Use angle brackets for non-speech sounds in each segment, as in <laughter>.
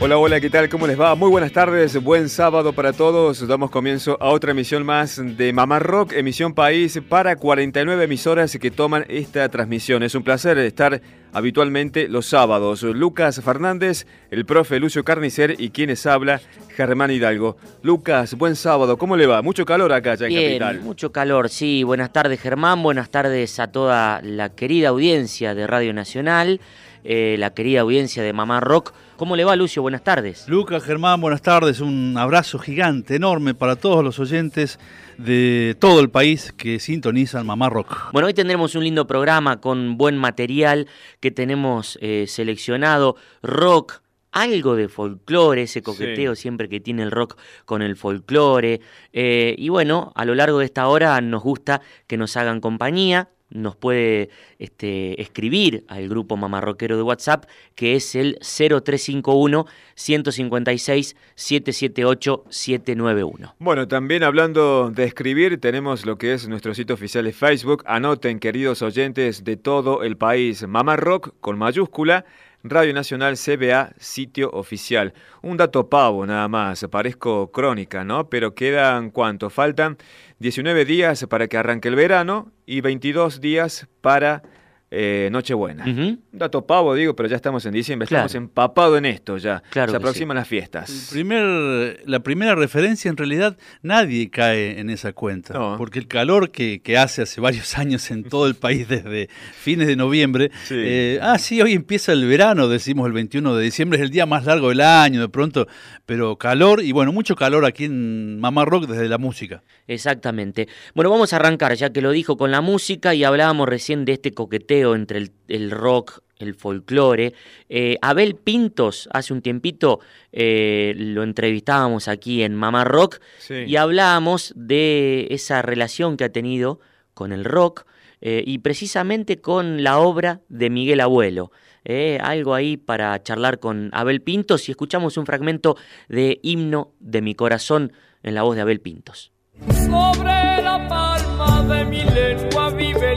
Hola, hola, ¿qué tal? ¿Cómo les va? Muy buenas tardes, buen sábado para todos. Damos comienzo a otra emisión más de Mamá Rock, emisión país para 49 emisoras que toman esta transmisión. Es un placer estar habitualmente los sábados. Lucas Fernández, el profe Lucio Carnicer y quienes habla, Germán Hidalgo. Lucas, buen sábado, ¿cómo le va? Mucho calor acá ya en Bien, Capital. mucho calor, sí. Buenas tardes Germán, buenas tardes a toda la querida audiencia de Radio Nacional, eh, la querida audiencia de Mamá Rock. ¿Cómo le va Lucio? Buenas tardes. Lucas, Germán, buenas tardes. Un abrazo gigante, enorme para todos los oyentes de todo el país que sintonizan Mamá Rock. Bueno, hoy tendremos un lindo programa con buen material que tenemos eh, seleccionado, rock, algo de folclore, ese coqueteo siempre que tiene el rock con el folclore. Eh, y bueno, a lo largo de esta hora nos gusta que nos hagan compañía. Nos puede este, escribir al grupo mamarroquero de WhatsApp, que es el 0351 156 778 791. Bueno, también hablando de escribir, tenemos lo que es nuestro sitio oficial de Facebook. Anoten, queridos oyentes de todo el país, Mamá Rock con mayúscula. Radio Nacional CBA, sitio oficial. Un dato pavo nada más, parezco crónica, ¿no? Pero quedan cuánto? Faltan 19 días para que arranque el verano y 22 días para eh, Nochebuena. Un dato pavo, digo, pero ya estamos en diciembre, Claro. estamos empapados en esto ya. Claro Se aproximan las El fiestas. primer- la primera referencia, en realidad, nadie cae en esa cuenta. No. Porque el calor que, que hace hace varios años en todo el país desde fines de noviembre. Sí. eh, ah, sí, hoy empieza el verano, decimos el 21 de diciembre, es el día más largo del año, de pronto. Pero calor, y bueno, mucho calor aquí en Mamá Rock desde la música. Exactamente. Bueno, vamos a arrancar, ya que lo dijo, con la música y hablábamos recién de este coqueteo entre el, el rock, el folclore. Eh, Abel Pintos, hace un tiempito, eh, lo entrevistábamos aquí en Mamá Rock Sí. y hablábamos de esa relación que ha tenido con el rock eh, y precisamente con la obra de Miguel Abuelo. Eh, algo ahí para charlar con Abel Pintos y escuchamos un fragmento de Himno de mi corazón en la voz de Abel Pintos. Sobre la palma de mi lengua vive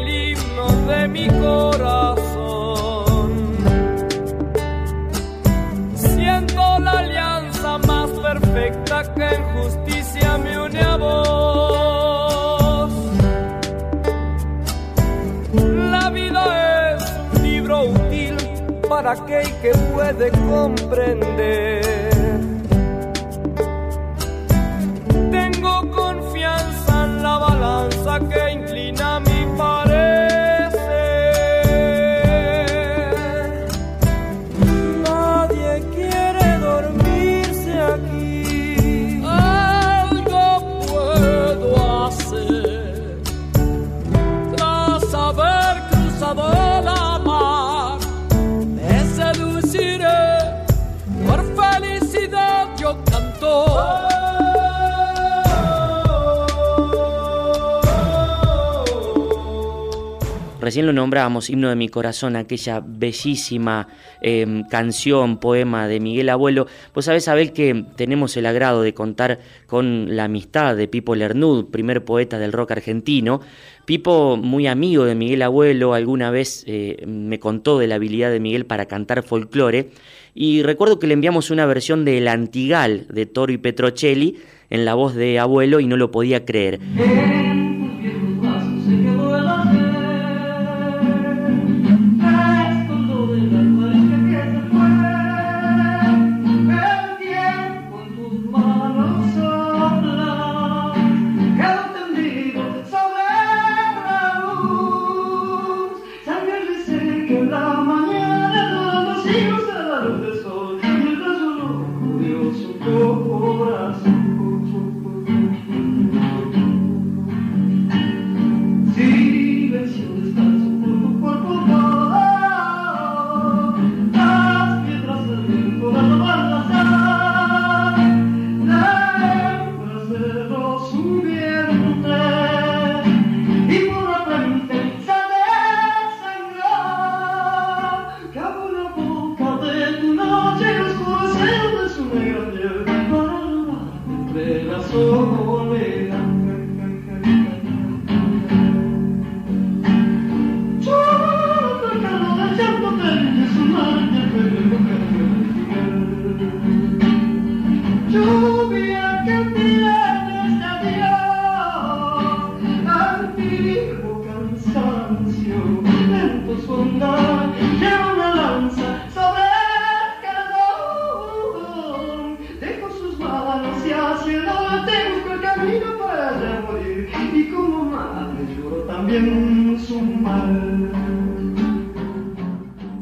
de mi corazón. Siento la alianza más perfecta que en justicia me une a vos. La vida es un libro útil para aquel que puede comprender. Tengo confianza en la balanza que Recién lo nombrábamos, Himno de mi corazón, aquella bellísima eh, canción, poema de Miguel Abuelo. Vos sabés, Abel, que tenemos el agrado de contar con la amistad de Pipo Lernud, primer poeta del rock argentino. Pipo, muy amigo de Miguel Abuelo, alguna vez eh, me contó de la habilidad de Miguel para cantar folclore. Y recuerdo que le enviamos una versión del Antigal de Toro y Petrocelli en la voz de Abuelo y no lo podía creer.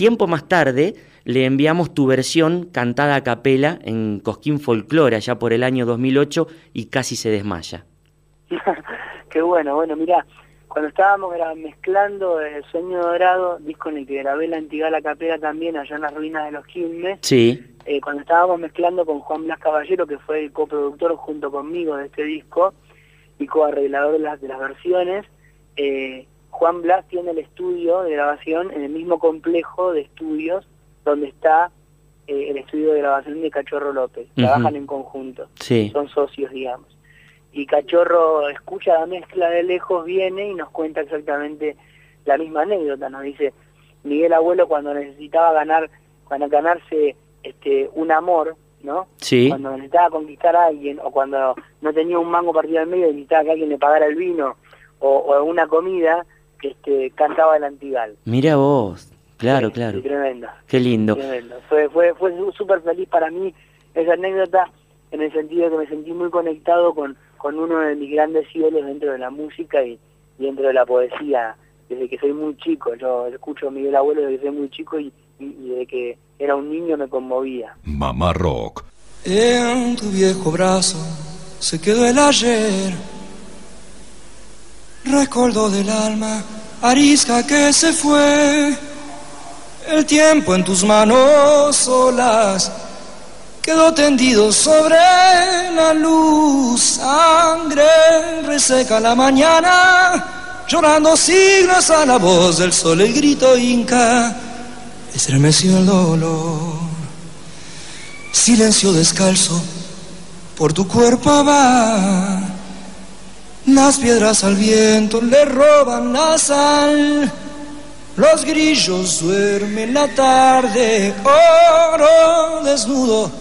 Tiempo más tarde le enviamos tu versión cantada a capela en Cosquín Folclore, allá por el año 2008, y casi se desmaya. <laughs> Qué bueno, bueno, mira, cuando estábamos mezclando El Sueño Dorado, disco en el que grabé la Antigala Capela también, allá en las ruinas de los Quilmes, sí. Eh, cuando estábamos mezclando con Juan Blas Caballero, que fue el coproductor junto conmigo de este disco y coarreglador de las, de las versiones, eh, Juan Blas tiene el estudio de grabación en el mismo complejo de estudios donde está eh, el estudio de grabación de Cachorro López. Trabajan en conjunto, son socios, digamos y Cachorro escucha la mezcla de lejos, viene y nos cuenta exactamente la misma anécdota. Nos dice, Miguel Abuelo cuando necesitaba ganar, cuando ganarse este un amor, ¿no? Sí. Cuando necesitaba conquistar a alguien o cuando no tenía un mango partido al medio y necesitaba que alguien le pagara el vino o, o una comida, este, cantaba el antigal. Mira vos, claro, claro. tremendo. Qué lindo. Tremendo. Fue, fue, fue súper feliz para mí esa anécdota en el sentido de que me sentí muy conectado con con uno de mis grandes ídolos dentro de la música y, dentro de la poesía desde que soy muy chico. Yo escucho a Miguel Abuelo desde que soy muy chico y, desde que era un niño me conmovía. Mamá Rock. En tu viejo brazo se quedó el ayer, recuerdo del alma, arisca que se fue, el tiempo en tus manos solas quedó tendido sobre la luz, sangre reseca la mañana, llorando siglos a la voz del sol, el grito inca, estremeció el dolor, silencio descalzo, por tu cuerpo va, las piedras al viento le roban la sal. Los grillos duermen la tarde, oro desnudo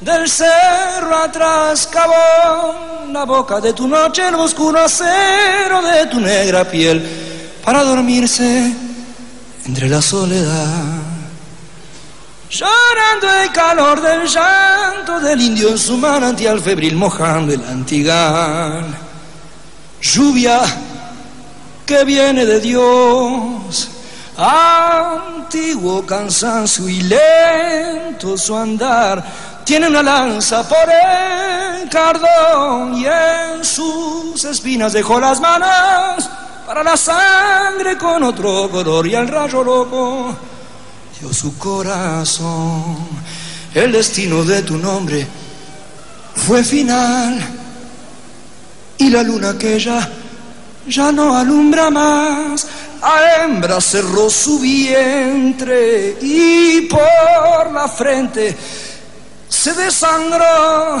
del cerro atrás cavó la boca de tu noche, el oscuro acero de tu negra piel, para dormirse entre la soledad. Llorando el calor del llanto del indio en su manantial febril, mojando el antigal. Lluvia que viene de Dios, antiguo cansancio y lento su andar. Tiene una lanza por el cardón y en sus espinas dejó las manos para la sangre con otro color y al rayo loco dio su corazón. El destino de tu nombre fue final y la luna aquella ya no alumbra más. A hembra cerró su vientre y por la frente se desangró,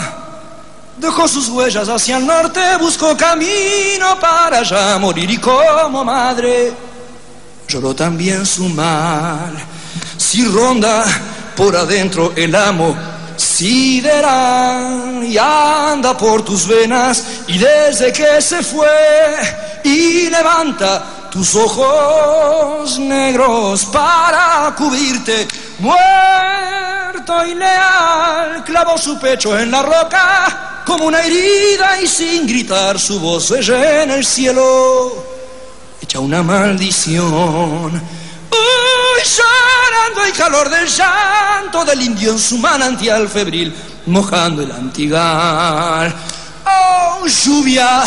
dejó sus huellas hacia el norte, buscó camino para allá morir y como madre lloró también su mal. Si ronda por adentro el amo sideral y anda por tus venas y desde que se fue y levanta tus ojos negros para cubrirte muerto y leal, clavó su pecho en la roca como una herida y sin gritar su voz se en el cielo, echa una maldición. Llorando el calor del llanto del indio en su manantial febril, mojando el antigal. Oh, lluvia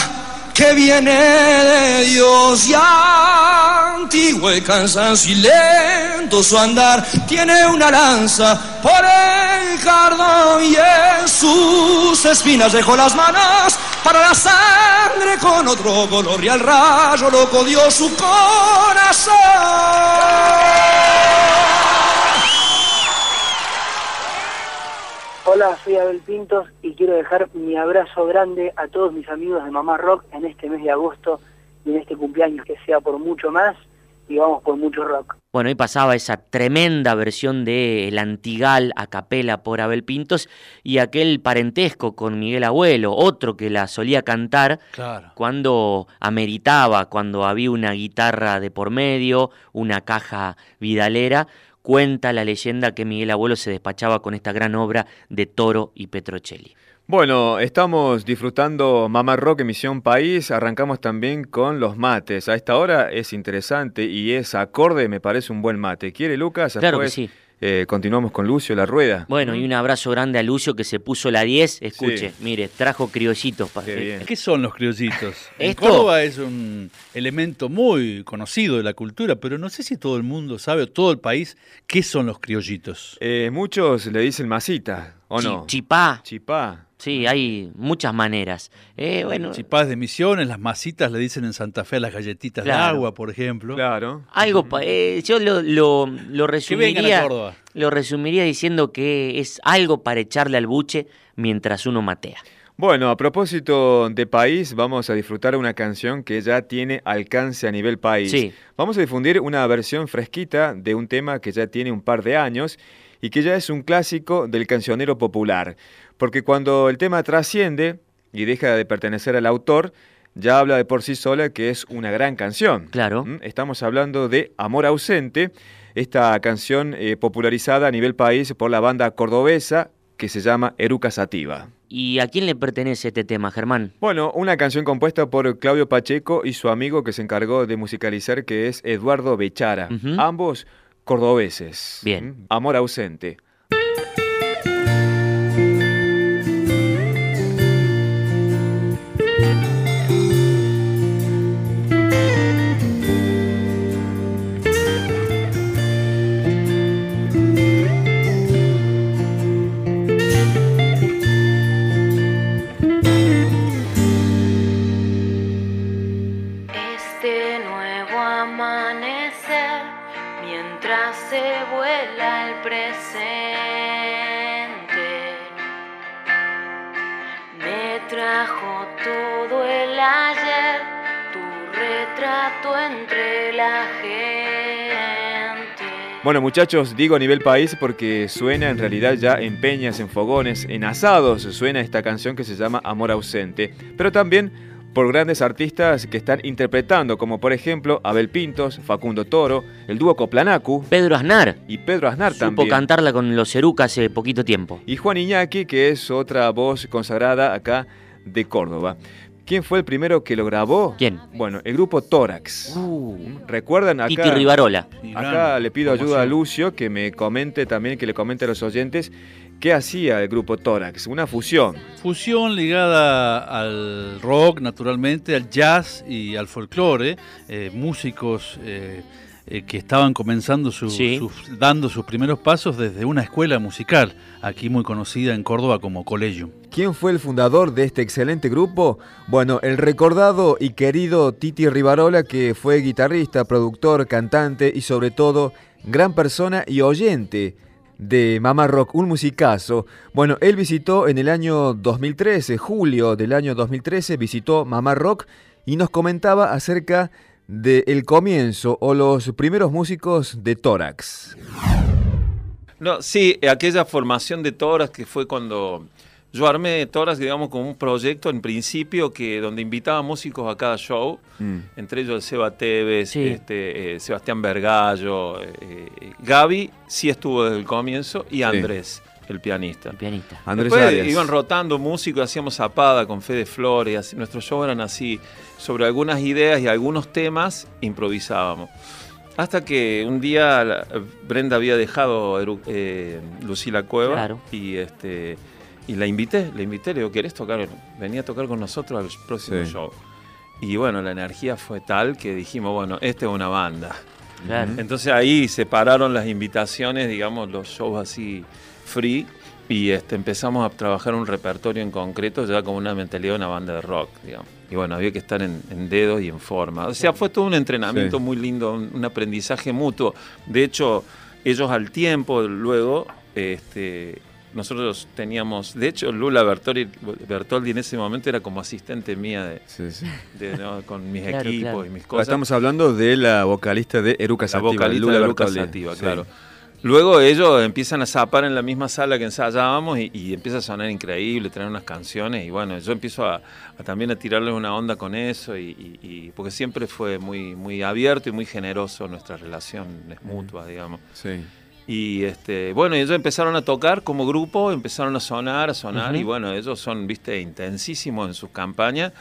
que viene de Dios y antiguo y cansancio y lento su andar, tiene una lanza por el cardón y en sus espinas dejó las manos para la sangre con otro color y al rayo loco dio su corazón. Hola, soy Abel Pintos y quiero dejar mi abrazo grande a todos mis amigos de Mamá Rock en este mes de agosto y en este cumpleaños que sea por mucho más y vamos por mucho rock. Bueno, ahí pasaba esa tremenda versión de El Antigal a capela por Abel Pintos y aquel parentesco con Miguel Abuelo, otro que la solía cantar cuando ameritaba, cuando había una guitarra de por medio, una caja vidalera, Cuenta la leyenda que Miguel Abuelo se despachaba con esta gran obra de Toro y Petrocelli. Bueno, estamos disfrutando Mamá Rock Emisión País, arrancamos también con los mates. A esta hora es interesante y es acorde, me parece un buen mate. ¿Quiere Lucas? Claro que sí. Eh, continuamos con Lucio La Rueda. Bueno, y un abrazo grande a Lucio que se puso la 10. Escuche, Sí. mire, trajo criollitos para Qué. ¿Qué son los criollitos? <laughs> En Córdoba es un elemento muy conocido de la cultura, pero no sé si todo el mundo sabe, o todo el país, qué son los criollitos. Eh, muchos le dicen masita, ¿o no? Chipá. Chipá. Sí, hay muchas maneras. Eh, bueno, Chipás de Misiones, las masitas le dicen en Santa Fe a las galletitas de agua, por ejemplo. Claro. algo, pa- eh, yo lo, lo, lo resumiría, Córdoba. lo resumiría diciendo que es algo para echarle al buche mientras uno matea. Bueno, a propósito de país, vamos a disfrutar una canción que ya tiene alcance a nivel país. Sí. Vamos a difundir una versión fresquita de un tema que ya tiene un par de años y que ya es un clásico del cancionero popular. Porque cuando el tema trasciende y deja de pertenecer al autor, ya habla de por sí sola que es una gran canción. Claro. ¿Mm? Estamos hablando de Amor ausente, esta canción eh, popularizada a nivel país por la banda cordobesa que se llama Eruca Sativa. ¿Y a quién le pertenece este tema, Germán? Bueno, una canción compuesta por Claudio Pacheco y su amigo que se encargó de musicalizar, que es Eduardo Bechara. Ambos cordobeses. Bien. Amor ausente. Presente, me trajo todo el ayer, tu retrato entre la gente. Bueno, muchachos, digo a nivel país porque suena en realidad ya en peñas, en fogones, en asados, suena esta canción que se llama Amor ausente. Pero también por grandes artistas que están interpretando, como por ejemplo Abel Pintos, Facundo Toro, el dúo Coplanacu Pedro Aznar. y Pedro Aznar Supo también. cantarla con los Eruca hace poquito tiempo. Y Juan Iñaki, que es otra voz consagrada acá de Córdoba. ¿Quién fue el primero que lo grabó? ¿Quién? Bueno, el grupo Tórax. Uh, ¿Recuerdan acá? Titi Rivarola. Acá le pido ayuda a. Lucio que me comente también, que le comente a los oyentes qué hacía el grupo Tórax. Una fusión. Fusión ligada al rock, naturalmente, al jazz y al folclore. eh, músicos eh, eh, que estaban comenzando su- Sí. sus- dando sus primeros pasos desde una escuela musical, aquí muy conocida en Córdoba como Collegium. ¿Quién fue el fundador de este excelente grupo? Bueno, el recordado y querido Titi Rivarola, que fue guitarrista, productor, cantante y sobre todo gran persona y oyente de Mamá Rock, un musicazo. Bueno, él visitó en el año 2013, julio del año 2013, visitó Mamá Rock y nos comentaba acerca del comienzo o los primeros músicos de Tórax. No, sí, aquella formación de Toras que fue cuando yo armé Toras, digamos, como un proyecto en principio que donde invitaba músicos a cada show, entre ellos el Seba Tevez, Sí. este, eh, Sebastián Vergallo, eh, eh, Gaby sí estuvo desde el comienzo y Andrés, el pianista. El pianista. Andrés Después Arias. iban rotando músicos, hacíamos zapada con Fede Flores, así, nuestros shows eran así, sobre algunas ideas y algunos temas improvisábamos. Hasta que un día Brenda había dejado eh, Lucila Cueva Claro. y este y la invité, la invité, le digo, ¿querés tocar? Venía a tocar con nosotros al próximo Sí. show. Y bueno, la energía fue tal que dijimos, bueno, esta es una banda. Claro. Entonces ahí separaron las invitaciones, digamos, los shows así free y este, empezamos a trabajar un repertorio en concreto ya con una mentalidad de una banda de rock, digamos. Y bueno, había que estar en, en dedos y en forma. O sea, fue todo un entrenamiento Sí. muy lindo, un, un aprendizaje mutuo. De hecho, ellos al tiempo, luego, este, nosotros teníamos, de hecho, Lula Bertoldi, Bertoldi en ese momento era como asistente mía de, de, ¿no? con mis Claro, equipos claro. y mis cosas. Estamos hablando de la vocalista de Eruca La Sativa, vocalista Lula de Bertoldi. Sativa, Sí. claro. Luego ellos empiezan a zapar en la misma sala que ensayábamos y, y empieza a sonar increíble, traer unas canciones y bueno, yo empiezo a, a también a tirarles una onda con eso y, y- y- porque siempre fue muy, muy abierto y muy generoso nuestra relación es mutua, digamos. Sí. Y este, bueno, ellos empezaron a tocar como grupo, empezaron a sonar, a sonar, y bueno, ellos son, viste, intensísimos en sus campañas.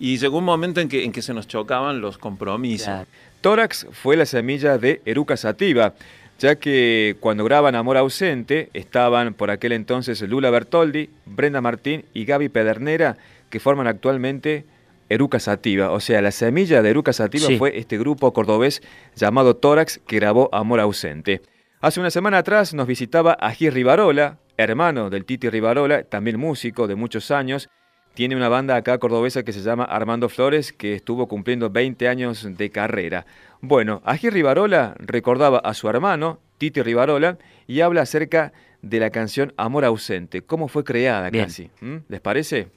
Y llegó un momento en que, en que se nos chocaban los compromisos. Tórax fue la semilla de Eruca Sativa, ya que cuando graban Amor Ausente estaban por aquel entonces Lula Bertoldi, Brenda Martín y Gaby Pedernera, que forman actualmente Eruca Sativa. O sea, la semilla de Eruca Sativa Sí. fue este grupo cordobés llamado Tórax que grabó Amor Ausente. Hace una semana atrás nos visitaba Ají Rivarola, hermano del Titi Rivarola, también músico de muchos años. Tiene una banda acá cordobesa que se llama Armando Flores, que estuvo cumpliendo 20 años de carrera. Bueno, Ají Rivarola recordaba a su hermano, Titi Rivarola, y habla acerca de la canción Amor Ausente, cómo fue creada Bien. casi. ¿Mm? ¿Les parece?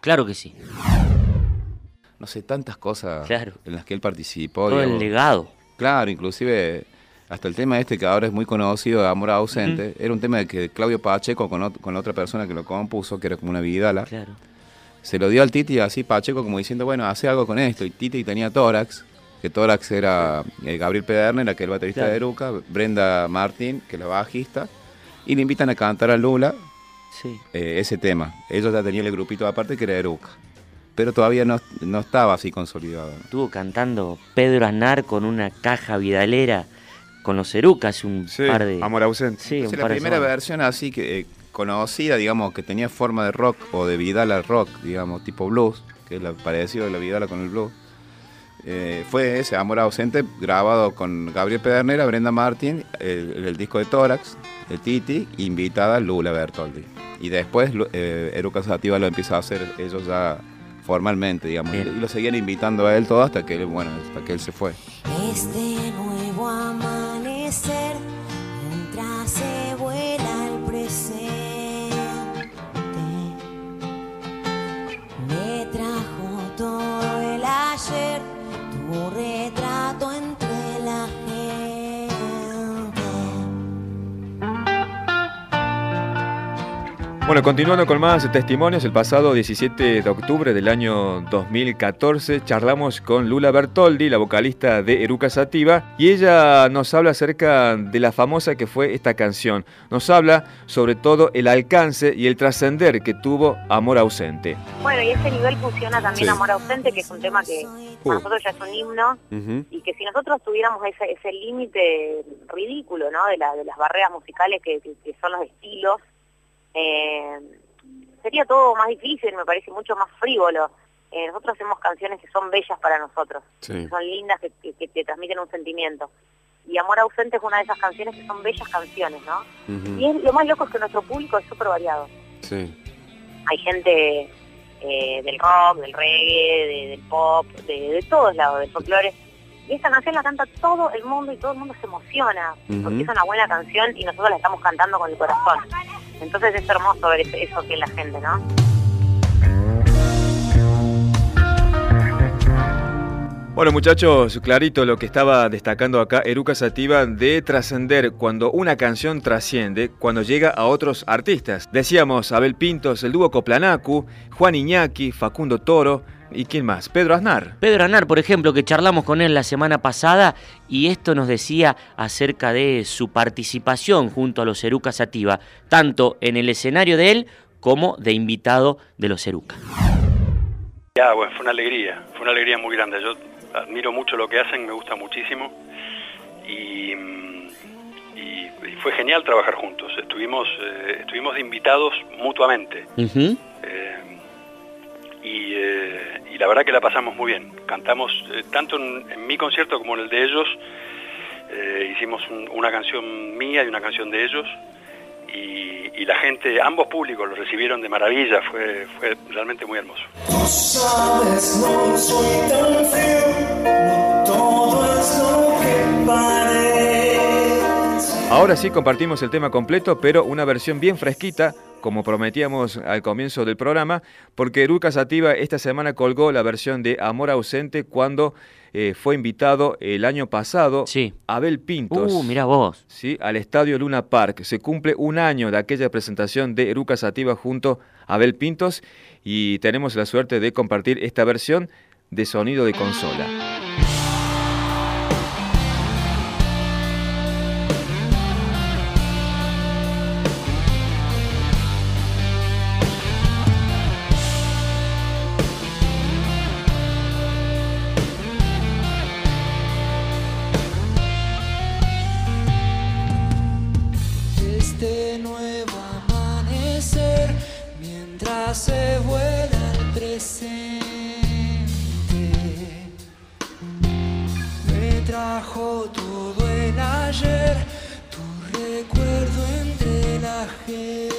Claro que sí. no sé, tantas cosas Claro. en las que él participó. Todo el legado. Claro, inclusive hasta el tema este que ahora es muy conocido, de Amor Ausente, era un tema de que Claudio Pacheco con, con otra persona que lo compuso, que era como una vidala, Claro. se lo dio al Titi así Pacheco como diciendo, bueno, hace algo con esto. Y Titi tenía Tórax, que Tórax era eh, Gabriel Pederner, que era el baterista Claro. de Eruca, Brenda Martín, que es la bajista, y le invitan a cantar a Lula Sí. eh, ese tema. Ellos ya tenían el grupito aparte que era Eruca, pero todavía no, no estaba así consolidado. Estuvo cantando Pedro Aznar con una caja vidalera con los Erucas un Sí, par de. Amor Ausente. Sí, un Sí, la par de primera versión así que eh, conocida, digamos, que tenía forma de rock o de Vidala rock, digamos, tipo blues, que es la, parecido de la Vidala con el blues. eh, fue ese Amor Ausente grabado con Gabriel Pedernera, Brenda Martin, el, el disco de Tórax, el Titi, invitada Lula Bertoldi. Y después eh, Eruca Sativa lo empieza a hacer ellos ya formalmente, digamos, y, Bien. y lo seguían invitando a él todo hasta que él, bueno, hasta que él se fue. Este nuevo mientras se vuela el presente, Bueno, continuando con más testimonios, el pasado 17 de octubre del año 2014 charlamos con Lula Bertoldi, la vocalista de Eruca Sativa, y ella nos habla acerca de la famosa que fue esta canción. Nos habla sobre todo el alcance y el trascender que tuvo Amor Ausente. Bueno, y ese nivel funciona también Sí. Amor Ausente, que es un tema que para nosotros ya es un himno, y que si nosotros tuviéramos ese, ese límite ridículo, ¿no? De, la, de las barreras musicales que, que- que son los estilos, eh, sería todo más difícil, me parece mucho más frívolo. Eh, nosotros hacemos canciones que son bellas para nosotros, que son lindas, que, que- que te transmiten un sentimiento. Y Amor Ausente es una de esas canciones que son bellas canciones, ¿no? Y es- lo más loco es que nuestro público es súper variado. Hay gente eh, del rock, del reggae, de- del pop, de, de todos lados, del folclore. Y esta canción la canta todo el mundo y todo el mundo se emociona, porque es una buena canción y nosotros la estamos cantando con el corazón. Entonces es hermoso ver eso, que la gente, ¿no? Bueno muchachos, clarito lo que estaba destacando acá Eruca Sativa de trascender cuando una canción trasciende, cuando llega a otros artistas. Decíamos Abel Pintos, el dúo Coplanacu, Juan Iñaki, Facundo Toro y quién más, Pedro Aznar. Pedro Aznar, por ejemplo, que charlamos con él la semana pasada y esto nos decía acerca de su participación junto a los Eruca Sativa, tanto en el escenario de él como de invitado de los Eruca. Ya, bueno, fue una alegría, fue una alegría muy grande. Yo admiro mucho lo que hacen, me gusta muchísimo y, y- y fue genial trabajar juntos. Estuvimos, eh, estuvimos de invitados mutuamente eh, y, eh, y la verdad que la pasamos muy bien. Cantamos eh, tanto en, mi concierto como en el de ellos. Eh, hicimos un- una canción mía y una canción de ellos y, la gente, ambos públicos lo recibieron de maravilla. Fue, fue realmente muy hermoso. Sabes, no soy tan feo, no todo lo que parece. Ahora sí compartimos el tema completo, pero una versión bien fresquita, como prometíamos al comienzo del programa, porque Eruca Sativa esta semana colgó la versión de Amor Ausente cuando eh, fue invitado el año pasado Sí. Abel Pintos. Uh, mirá vos. ¿sí? al Estadio Luna Park. Se cumple un año de aquella presentación de Eruca Sativa junto a Abel Pintos y tenemos la suerte de compartir esta versión de sonido de consola. se vuela al presente. Me trajo todo el ayer, tu recuerdo entre la gente.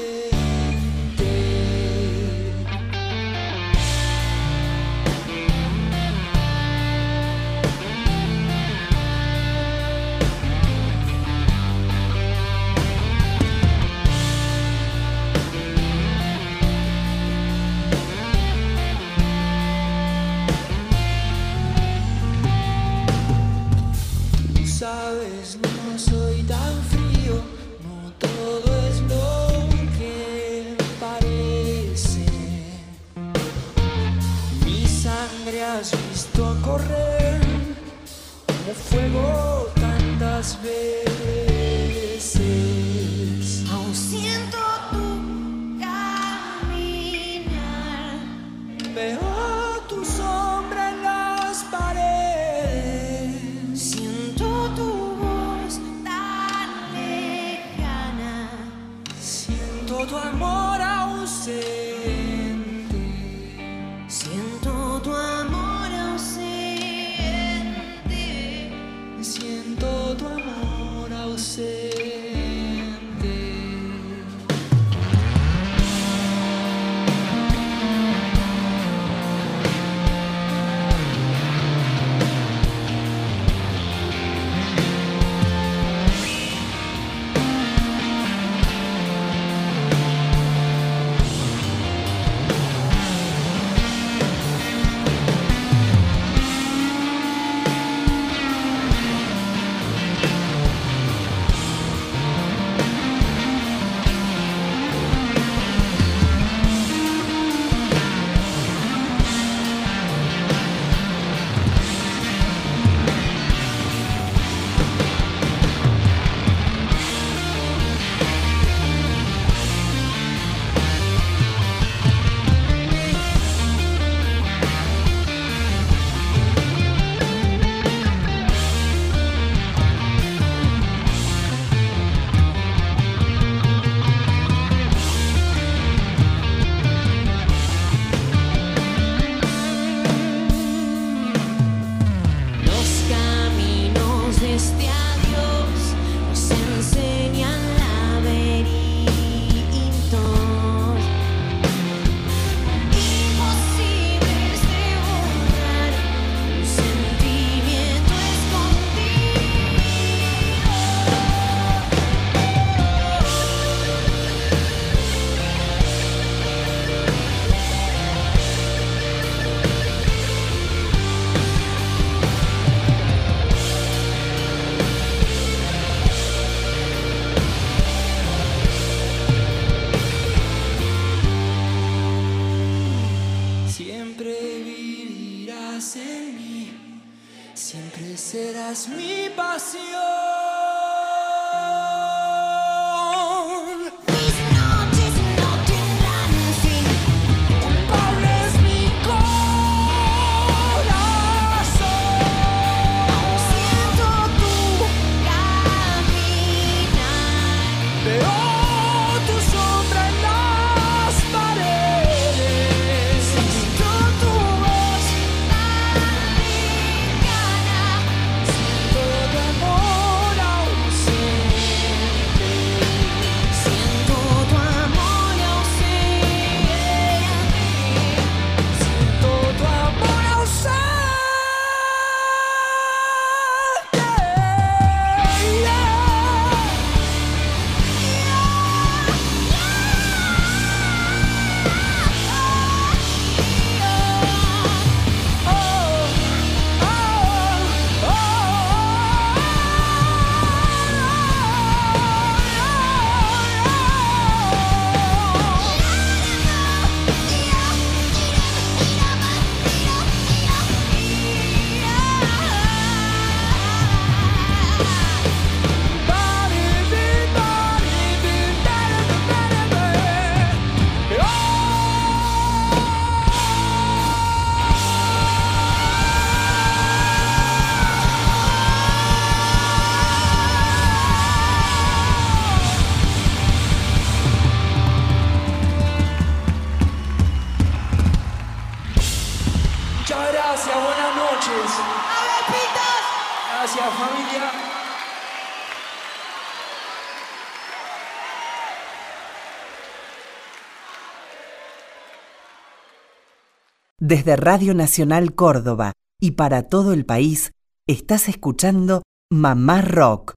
fuego tantas veces. Siempre serás mi pasión. Gracias familia. Desde Radio Nacional Córdoba y para todo el país, estás escuchando Mamá Rock,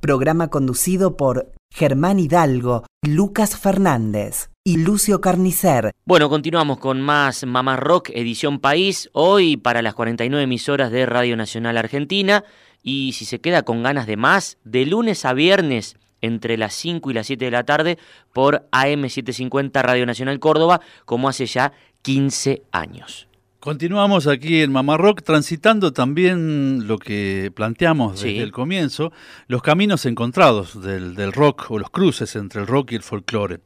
programa conducido por Germán Hidalgo, Lucas Fernández y Lucio Carnicer. Bueno, continuamos con más Mamá Rock, edición País, hoy para las 49 emisoras de Radio Nacional Argentina. Y si se queda con ganas de más, de lunes a viernes entre las 5 y las 7 de la tarde por AM750 Radio Nacional Córdoba, como hace ya 15 años. Continuamos aquí en Mamá Rock, transitando también lo que planteamos desde Sí. el comienzo, los caminos encontrados del, del rock o los cruces entre el rock y el folclore.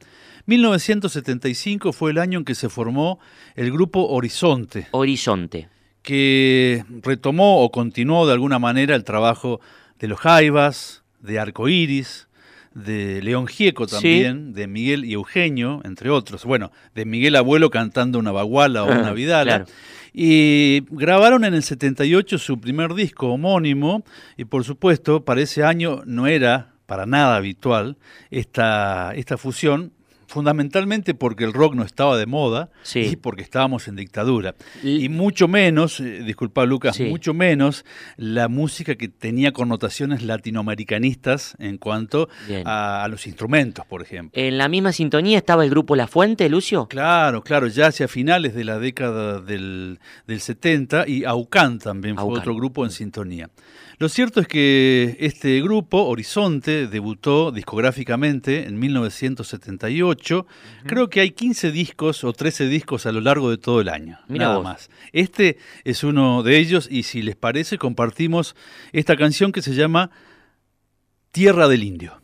1975 fue el año en que se formó el grupo Horizonte. Horizonte. Que retomó o continuó de alguna manera el trabajo de los Jaivas, de Arcoiris, de León Gieco Sí. también, de Miguel y Eugenio, entre otros. Bueno, de Miguel Abuelo cantando una baguala o una Ah, vidala. claro. Y grabaron en el 78 su primer disco homónimo y por supuesto para ese año no era para nada habitual esta, esta fusión, fundamentalmente porque el rock no estaba de moda y porque estábamos en dictadura. Y, mucho menos, eh, disculpa Lucas, Sí. mucho menos la música que tenía connotaciones latinoamericanistas en cuanto a, a los instrumentos, por ejemplo. ¿En la misma sintonía estaba el grupo La Fuente, Lucio? Claro, claro, ya hacia finales de la década del, del 70 y Aucán también fue otro grupo en sintonía. Lo cierto es que este grupo, Horizonte, debutó discográficamente en 1978. Creo que hay 15 discos o 13 discos a lo largo de todo el año. Mira nada vos. más. Este es uno de ellos y si les parece compartimos esta canción que se llama Tierra del Indio.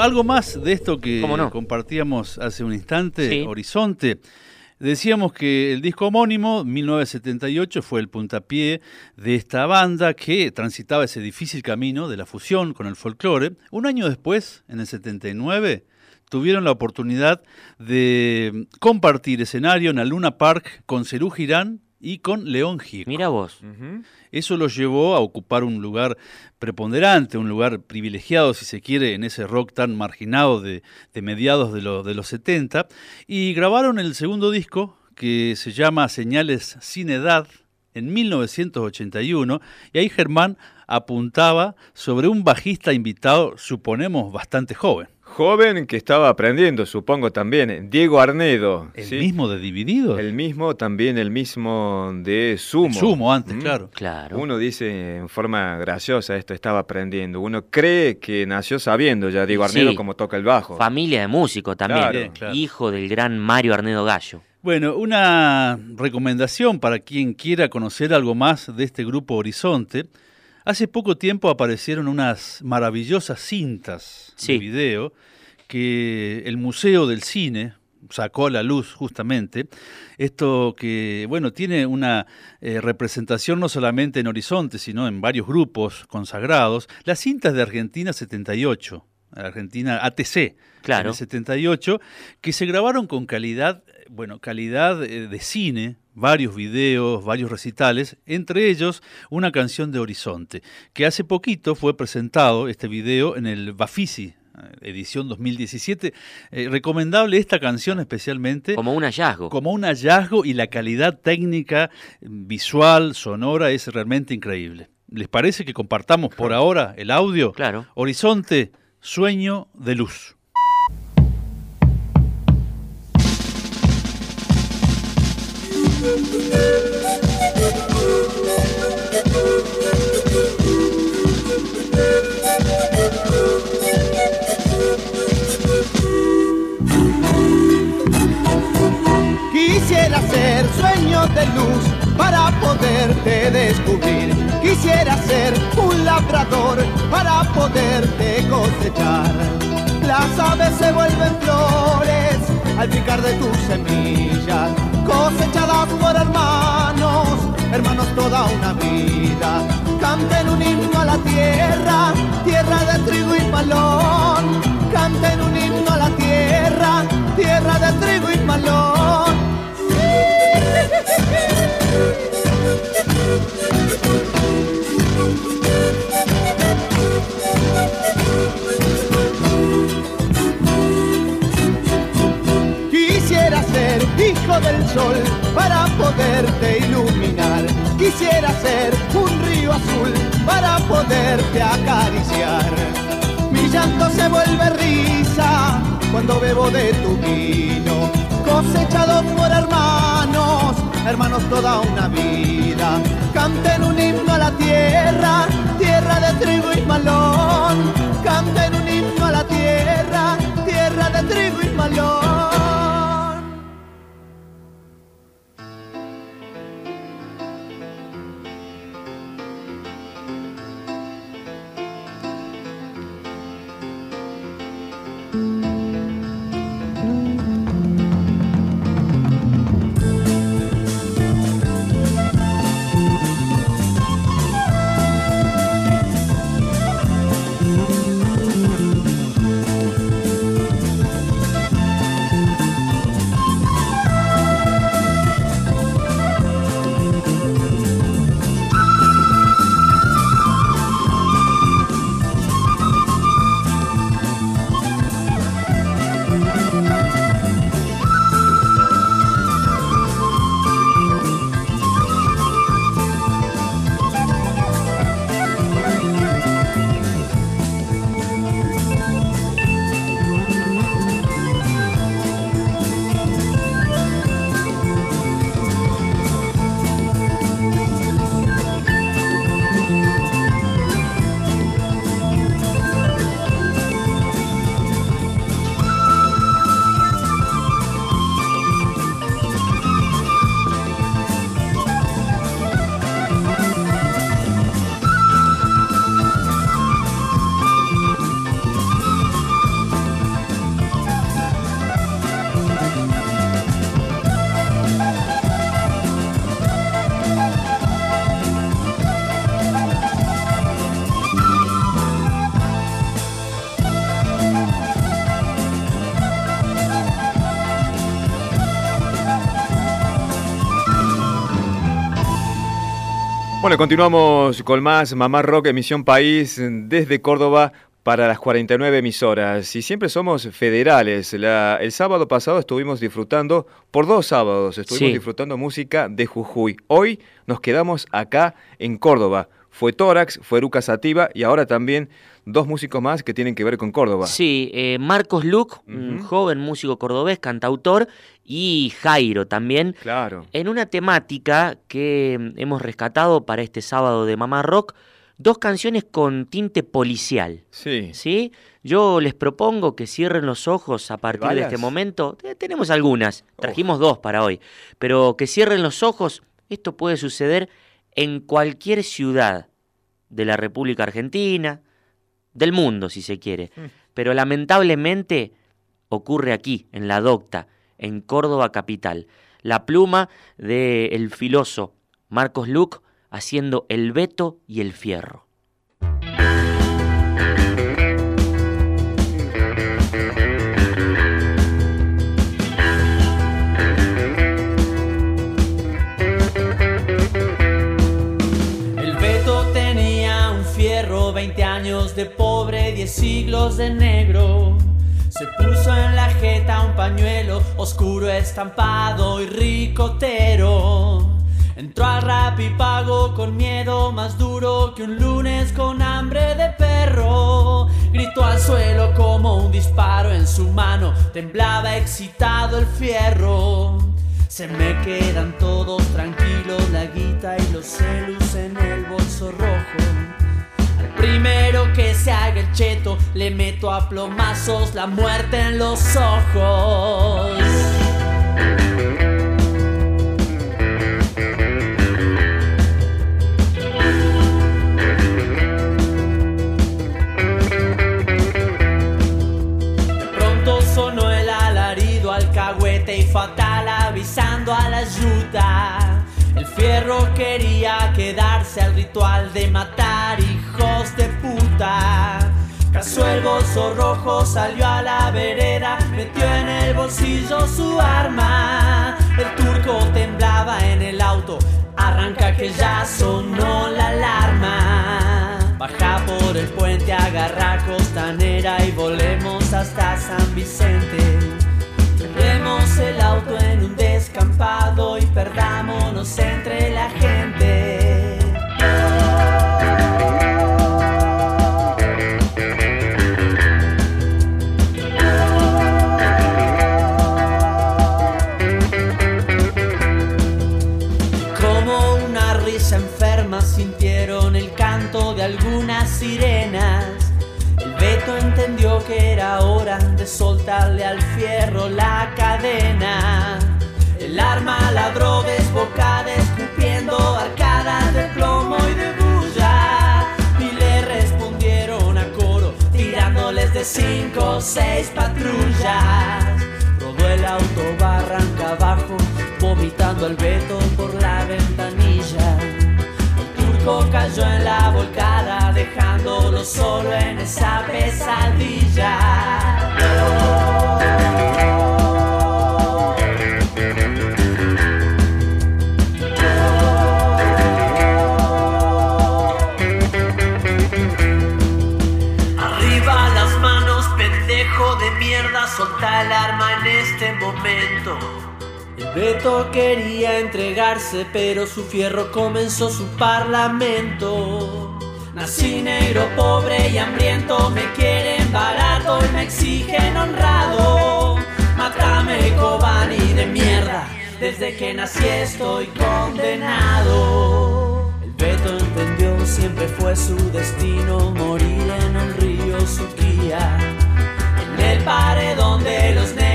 Algo más de esto que compartíamos hace un instante, Sí. Horizonte. Decíamos que el disco homónimo, 1978, fue el puntapié de esta banda que transitaba ese difícil camino de la fusión con el folclore. Un año después, en el 79, tuvieron la oportunidad de compartir escenario en la Luna Park con Cerú Girán y con León Gieco. Mira vos. Eso los llevó a ocupar un lugar preponderante, un lugar privilegiado, si se quiere, en ese rock tan marginado de, de mediados de, lo- de los 70. Y grabaron el segundo disco, que se llama Señales sin Edad, en 1981. Y ahí Germán apuntaba sobre un bajista invitado, suponemos, bastante joven. Joven que estaba aprendiendo, supongo también. Diego Arnedo. ¿El ¿sí? mismo de Divididos? El mismo, también el mismo de Sumo. Sumo antes, ¿Mm? claro. Claro. Uno dice en forma graciosa esto, estaba aprendiendo. Uno cree que nació sabiendo ya Diego Arnedo Sí. cómo toca el bajo. Familia de músicos también. Claro. Bien, claro. Hijo del gran Mario Arnedo Gallo. Bueno, una recomendación para quien quiera conocer algo más de este grupo Horizonte. Hace poco tiempo aparecieron unas maravillosas cintas Sí. de video que el Museo del Cine sacó a la luz justamente. Esto que, bueno, tiene una eh, representación no solamente en Horizonte, sino en varios grupos consagrados. Las cintas de Argentina 78, Argentina ATC, Claro. en el 78, que se grabaron con calidad, bueno, calidad eh, de cine, varios videos, varios recitales, entre ellos una canción de Horizonte, que hace poquito fue presentado este video en el Bafisi, edición 2017. Eh, recomendable esta canción especialmente. Como un hallazgo. Como un hallazgo y la calidad técnica, visual, sonora es realmente increíble. ¿Les parece que compartamos por ahora el audio? Claro. Horizonte, sueño de luz. Ser sueño de luz para poderte descubrir. Quisiera ser un labrador para poderte cosechar. Las aves se vuelven flores al picar de tus semillas, cosechadas por hermanos, hermanos toda una vida. Canten un himno a la tierra, tierra de trigo y malón. Canten un himno a la tierra, tierra de trigo y Quisiera ser hijo del sol para poderte iluminar. Quisiera ser un río azul para poderte acariciar. Mi llanto se vuelve risa cuando bebo de tu vino. Cosechados por hermanos, hermanos toda una vida. Canten un himno a la tierra, tierra de trigo y malón. Canten un himno a la tierra, tierra de trigo y malón. Bueno, continuamos con más Mamá Rock, emisión país desde Córdoba para las 49 emisoras. Y siempre somos federales. La- el sábado pasado estuvimos disfrutando, por dos sábados, estuvimos Sí. disfrutando música de Jujuy. Hoy nos quedamos acá en Córdoba. Fue Tórax, fue Eruca Sativa y ahora también dos músicos más que tienen que ver con Córdoba. Sí, eh, Marcos Luc, un joven músico cordobés, cantautor, y Jairo también. Claro. En una temática que mm, hemos rescatado para este sábado de Mamá Rock, dos canciones con tinte policial. Sí. ¿Sí? Yo les propongo que cierren los ojos a partir de este momento. Eh, tenemos algunas, trajimos dos para hoy, pero que cierren los ojos. Esto puede suceder en cualquier ciudad de la República Argentina, del mundo si se quiere. Pero lamentablemente ocurre aquí, en la Docta, en Córdoba capital. La pluma del filoso Marcos Luc haciendo el veto y el fierro. Siglos de negro. Se puso en la jeta un pañuelo oscuro, estampado y ricotero. Entró al rap y pagó con miedo más duro que un lunes con hambre de perro. Gritó al suelo como un disparo en su mano, temblaba excitado el fierro. Se me quedan todos tranquilos, la guita y los celus en el bolso rojo. Primero que se haga el cheto, le meto a plomazos la muerte en los ojos. Pronto sonó el alarido, alcahuete y fatal avisando a la ayuda. El fierro quería quedarse al ritual de matar hijos de puta. Casó el bolso rojo, salió a la vereda, metió en el bolsillo su arma. El turco temblaba en el auto, arranca que ya sonó la alarma. Baja por el puente, agarra costanera y volemos hasta San Vicente. Llevemos el auto en un descampado y perdámonos entre la gente. Arma ladró desbocada, escupiendo arcadas de plomo y de bulla. Y le respondieron a coro, tirándoles de cinco o seis patrullas. Rodó el auto barranca abajo, vomitando al Beto por la ventanilla. El turco cayó en la volcada, dejándolo solo en esa pesadilla. Beto quería entregarse, pero su fierro comenzó su parlamento. Nací negro, pobre y hambriento, me quieren barato y me exigen honrado. Mátame, Cobani de mierda, desde que nací estoy condenado. El Beto entendió, siempre fue su destino morir en el río Suquía. En el paredón de los negros,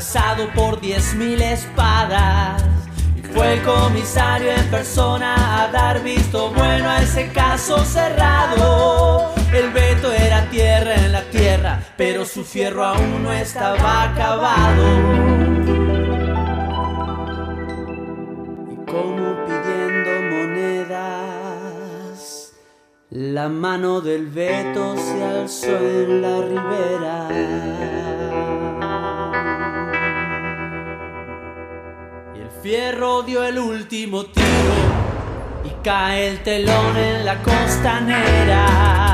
atravesado por diez mil espadas. Y Fue el comisario en persona a dar visto bueno a ese caso cerrado. El veto era tierra en la tierra, pero su fierro aún no estaba acabado. Y como pidiendo monedas, la mano del veto se alzó en la ribera. Fierro dio el último tiro y cae el telón en la costanera.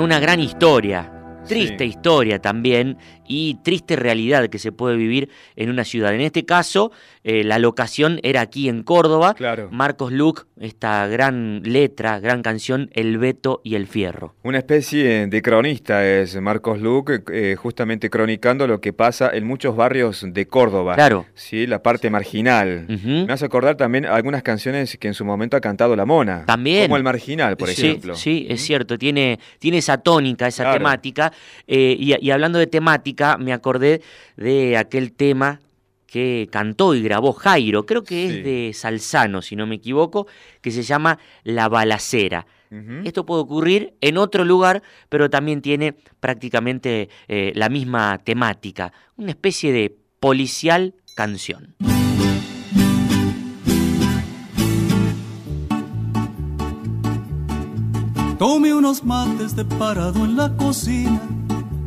Una gran historia, triste historia también y triste realidad que se puede vivir en una ciudad. En este caso, eh, la locación era aquí en Córdoba. Claro. Marcos Luc, esta gran letra, gran canción, El Veto y el Fierro. Una especie de cronista es Marcos Luc, eh, justamente cronicando lo que pasa en muchos barrios de Córdoba. Claro. Sí, la parte marginal. Me hace acordar también algunas canciones que en su momento ha cantado La Mona. También. Como El Marginal, por Sí, ejemplo. Sí, es cierto, tiene, tiene esa tónica, esa Claro. temática. eh, y, y hablando de temática, me acordé de aquel tema que cantó y grabó Jairo, creo que es de Salzano, si no me equivoco, que se llama La Balacera. Esto puede ocurrir en otro lugar, pero también tiene prácticamente eh, la misma temática, una especie de policial canción. Tomé unos mates de parado en la cocina.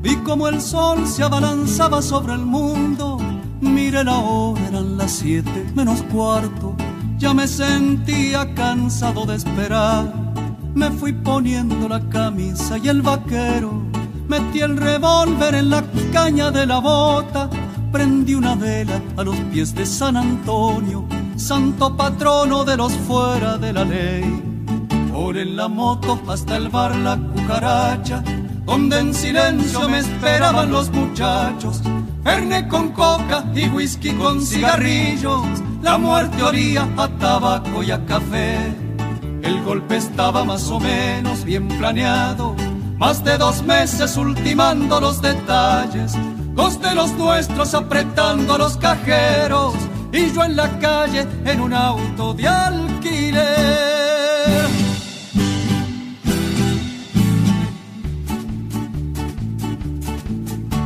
Vi como el sol se abalanzaba sobre el mundo. Miré la hora, eran las siete menos cuarto. Ya me sentía cansado de esperar. Me fui poniendo la camisa y el vaquero. Metí el revólver en la caña de la bota. Prendí una vela a los pies de San Antonio, santo patrono de los fuera de la ley. Por en la moto hasta el bar La Cucaracha, donde en silencio me esperaban los muchachos. Fernet con coca y whisky con cigarrillos, la muerte olía a tabaco y a café. El golpe estaba más o menos bien planeado, más de dos meses ultimando los detalles, dos de los nuestros apretando los cajeros y yo en la calle en un auto de alquiler.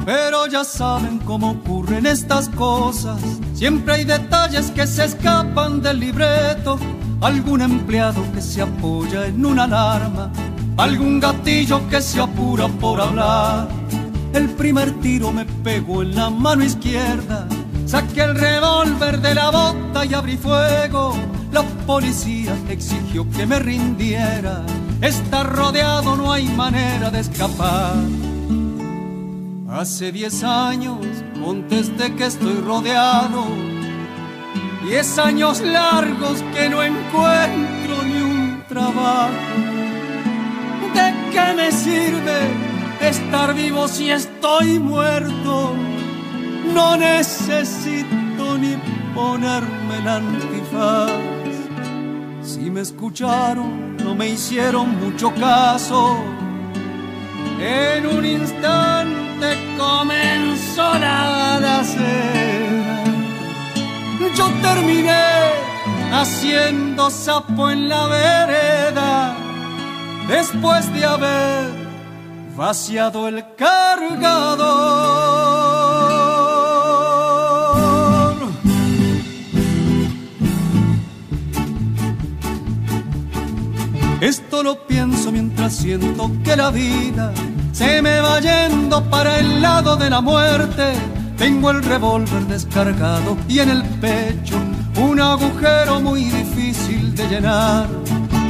Pero ya saben cómo ocurren estas cosas. Siempre hay detalles que se escapan del libreto. Algún empleado que se apoya en una alarma. Algún gatillo que se apura por hablar. El primer tiro me pegó en la mano izquierda. Saqué el revólver de la bota y abrí fuego. La policía exigió que me rindiera. Está rodeado, no hay manera de escapar. Hace diez años contesté que estoy rodeado. Diez años largos que no encuentro ni un trabajo. ¿De qué me sirve estar vivo si estoy muerto? No necesito ni ponerme el antifaz. Si me escucharon, no me hicieron mucho caso. En un instante comenzó la balacera. Yo terminé haciendo sapo en la vereda después de haber vaciado el cargador. Esto lo pienso mientras siento que la vida se me va yendo para el lado de la muerte. Tengo el revólver descargado y en el pecho un agujero muy difícil de llenar.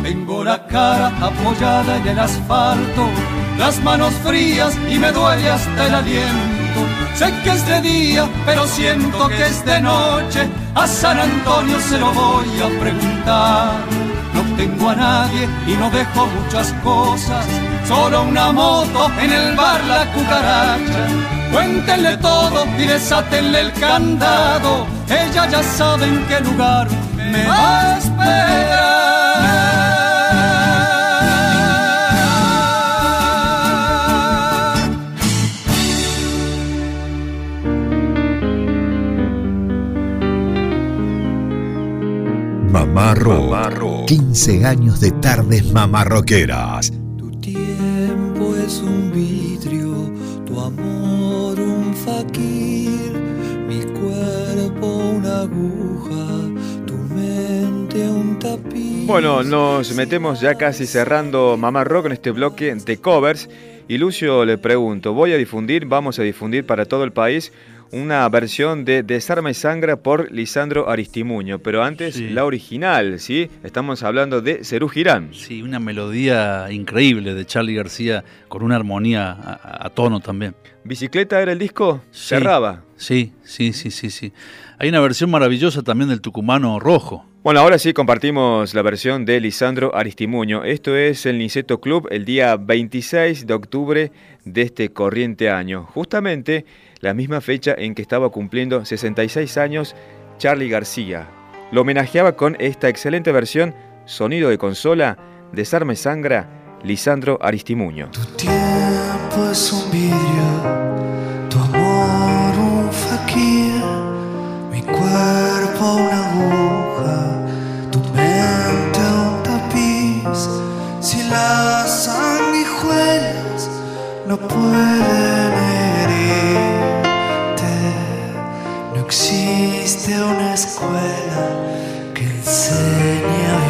Tengo la cara apoyada en el asfalto, las manos frías y me duele hasta el aliento. Sé que es de día, pero siento que es de noche. A San Antonio se lo voy a preguntar. Tengo a nadie y no dejo muchas cosas. Solo una moto en el bar La Cucaracha. Cuéntenle todo y desátenle el candado. Ella ya sabe en qué lugar me va a esperar. Mamá Rock. 15 años de tardes mamarroqueras. tiempo es un vidrio, tu amor un faquir, mi cuerpo una aguja, tu mente un tapiz. Bueno, nos metemos ya casi cerrando Mamá Rock en este bloque de covers. Y Lucio le pregunto, voy a difundir, vamos a difundir para todo el país una versión de Desarma y Sangra por Lisandro Aristimuño, pero antes Sí. la original, ¿sí? Estamos hablando de Cerú Girán. Sí, una melodía increíble de Charlie García con una armonía a, a tono también. ¿Bicicleta era el disco? Sí. Cerraba. Sí, sí, sí, sí, sí. Hay una versión maravillosa también del tucumano rojo. Bueno, ahora sí compartimos la versión de Lisandro Aristimuño. Esto es el Niceto Club el día 26 de octubre de este corriente año. Justamente la misma fecha en que estaba cumpliendo 66 años Charlie García. Lo homenajeaba con esta excelente versión, sonido de consola, Desarme Sangra, Lisandro Aristimuño. tiempo es un tu amor un mi cuerpo no pueden herirte, no existe una escuela que enseñe a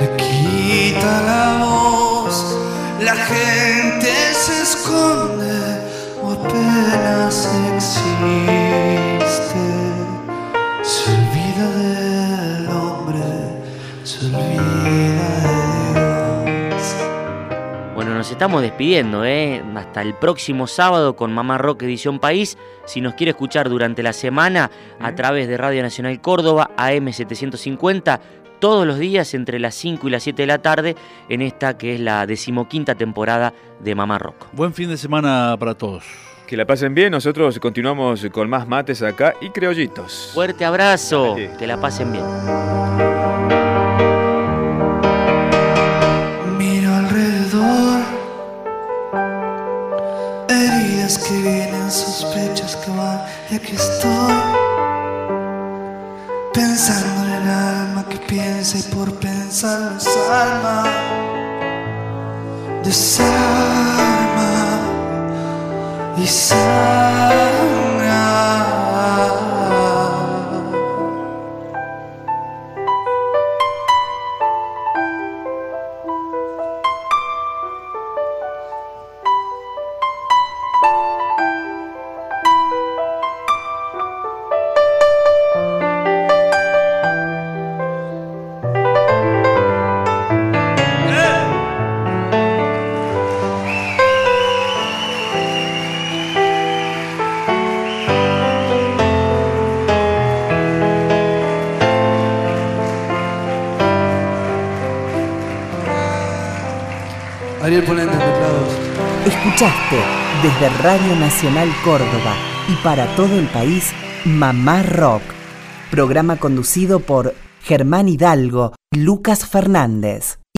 le quita la voz. La gente se esconde o apenas existe. Estamos despidiendo, ¿eh? Hasta el próximo sábado con Mamá Rock Edición País. Si nos quiere escuchar durante la semana a través de Radio Nacional Córdoba, AM750, todos los días entre las 5 y las 7 de la tarde, en esta que es la decimoquinta temporada de Mamá Rock. Buen fin de semana para todos. Que la pasen bien, nosotros continuamos con más mates acá y criollitos. Fuerte abrazo, que la pasen bien. Y aquí estoy, pensando en el alma que piensa y por pensar desarma, desarma y sangra. Escuchaste desde Radio Nacional Córdoba y para todo el país Mamá Rock, programa conducido por Germán Hidalgo y Lucas Fernández.